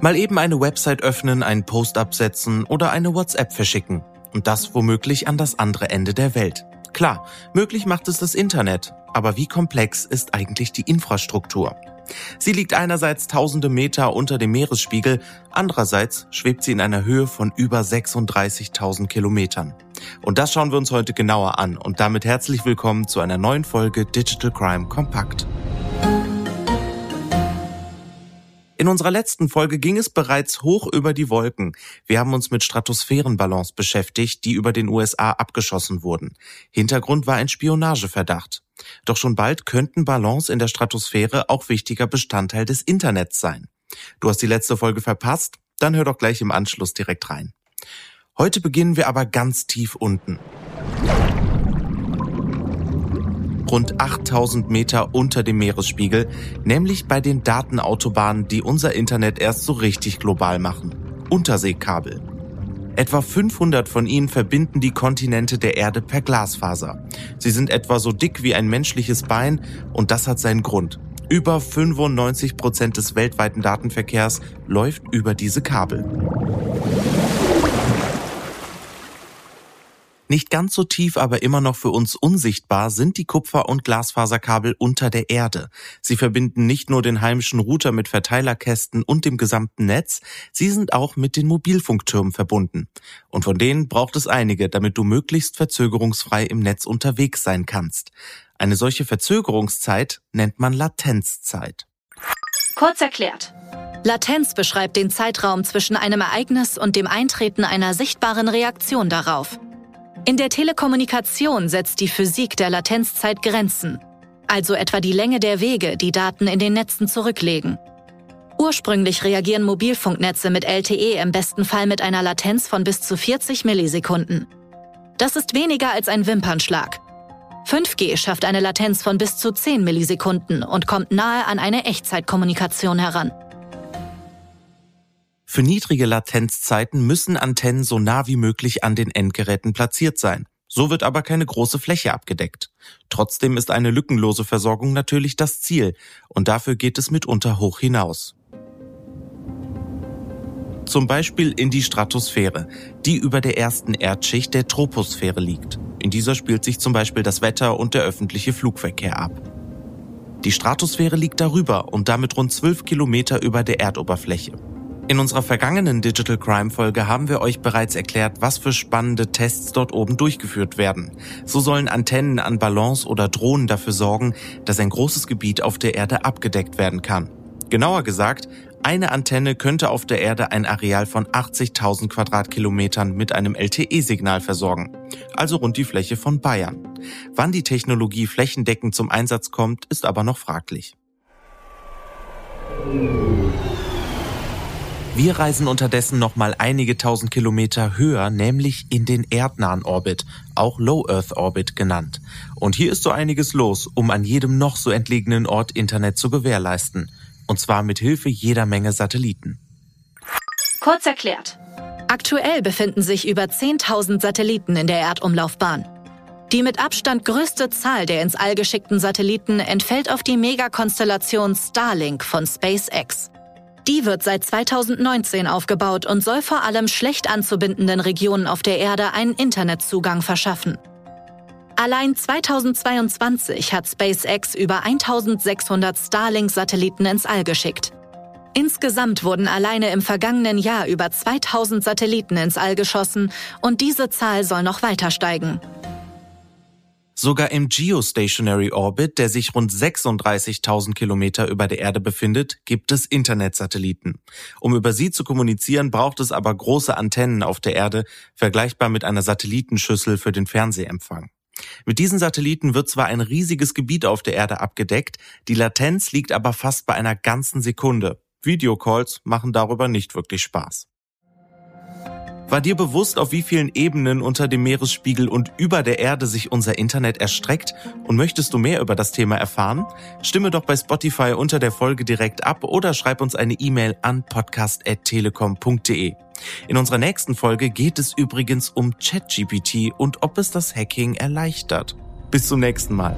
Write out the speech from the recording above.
Mal eben eine Website öffnen, einen Post absetzen oder eine WhatsApp verschicken. Und das womöglich an das andere Ende der Welt. Klar, möglich macht es das Internet, aber wie komplex ist eigentlich die Infrastruktur? Sie liegt einerseits tausende Meter unter dem Meeresspiegel, andererseits schwebt sie in einer Höhe von über 36.000 Kilometern. Und das schauen wir uns heute genauer an und damit herzlich willkommen zu einer neuen Folge Digital Crime Kompakt. In unserer letzten Folge ging es bereits hoch über die Wolken. Wir haben uns mit Stratosphärenballons beschäftigt, die über den USA abgeschossen wurden. Hintergrund war ein Spionageverdacht. Doch schon bald könnten Ballons in der Stratosphäre auch wichtiger Bestandteil des Internets sein. Du hast die letzte Folge verpasst? Dann hör doch gleich im Anschluss direkt rein. Heute beginnen wir aber ganz tief unten rund 8000 Meter unter dem Meeresspiegel, nämlich bei den Datenautobahnen, die unser Internet erst so richtig global machen. Unterseekabel. Etwa 500 von ihnen verbinden die Kontinente der Erde per Glasfaser. Sie sind etwa so dick wie ein menschliches Bein und das hat seinen Grund. Über 95 Prozent des weltweiten Datenverkehrs läuft über diese Kabel. Nicht ganz so tief, aber immer noch für uns unsichtbar sind die Kupfer- und Glasfaserkabel unter der Erde. Sie verbinden nicht nur den heimischen Router mit Verteilerkästen und dem gesamten Netz, sie sind auch mit den Mobilfunktürmen verbunden. Und von denen braucht es einige, damit du möglichst verzögerungsfrei im Netz unterwegs sein kannst. Eine solche Verzögerungszeit nennt man Latenzzeit. Kurz erklärt. Latenz beschreibt den Zeitraum zwischen einem Ereignis und dem Eintreten einer sichtbaren Reaktion darauf. In der Telekommunikation setzt die Physik der Latenzzeit Grenzen, also etwa die Länge der Wege, die Daten in den Netzen zurücklegen. Ursprünglich reagieren Mobilfunknetze mit LTE im besten Fall mit einer Latenz von bis zu 40 Millisekunden. Das ist weniger als ein Wimpernschlag. 5G schafft eine Latenz von bis zu 10 Millisekunden und kommt nahe an eine Echtzeitkommunikation heran. Für niedrige Latenzzeiten müssen Antennen so nah wie möglich an den Endgeräten platziert sein. So wird aber keine große Fläche abgedeckt. Trotzdem ist eine lückenlose Versorgung natürlich das Ziel und dafür geht es mitunter hoch hinaus. Zum Beispiel in die Stratosphäre, die über der ersten Erdschicht der Troposphäre liegt. In dieser spielt sich zum Beispiel das Wetter und der öffentliche Flugverkehr ab. Die Stratosphäre liegt darüber und damit rund zwölf Kilometer über der Erdoberfläche. In unserer vergangenen Digital Crime Folge haben wir euch bereits erklärt, was für spannende Tests dort oben durchgeführt werden. So sollen Antennen an Ballons oder Drohnen dafür sorgen, dass ein großes Gebiet auf der Erde abgedeckt werden kann. Genauer gesagt, eine Antenne könnte auf der Erde ein Areal von 80.000 Quadratkilometern mit einem LTE-Signal versorgen, also rund die Fläche von Bayern. Wann die Technologie flächendeckend zum Einsatz kommt, ist aber noch fraglich. Wir reisen unterdessen noch mal einige tausend Kilometer höher, nämlich in den erdnahen Orbit, auch Low Earth Orbit genannt. Und hier ist so einiges los, um an jedem noch so entlegenen Ort Internet zu gewährleisten. Und zwar mit Hilfe jeder Menge Satelliten. Kurz erklärt. Aktuell befinden sich über 10.000 Satelliten in der Erdumlaufbahn. Die mit Abstand größte Zahl der ins All geschickten Satelliten entfällt auf die Megakonstellation Starlink von SpaceX. Die wird seit 2019 aufgebaut und soll vor allem schlecht anzubindenden Regionen auf der Erde einen Internetzugang verschaffen. Allein 2022 hat SpaceX über 1600 Starlink-Satelliten ins All geschickt. Insgesamt wurden alleine im vergangenen Jahr über 2000 Satelliten ins All geschossen und diese Zahl soll noch weiter steigen. Sogar im Geostationary Orbit, der sich rund 36.000 Kilometer über der Erde befindet, gibt es Internetsatelliten. Um über sie zu kommunizieren, braucht es aber große Antennen auf der Erde, vergleichbar mit einer Satellitenschüssel für den Fernsehempfang. Mit diesen Satelliten wird zwar ein riesiges Gebiet auf der Erde abgedeckt, die Latenz liegt aber fast bei einer ganzen Sekunde. Videocalls machen darüber nicht wirklich Spaß. War dir bewusst, auf wie vielen Ebenen unter dem Meeresspiegel und über der Erde sich unser Internet erstreckt? Und möchtest du mehr über das Thema erfahren? Stimme doch bei Spotify unter der Folge direkt ab oder schreib uns eine E-Mail an podcast.telekom.de. In unserer nächsten Folge geht es übrigens um ChatGPT und ob es das Hacking erleichtert. Bis zum nächsten Mal.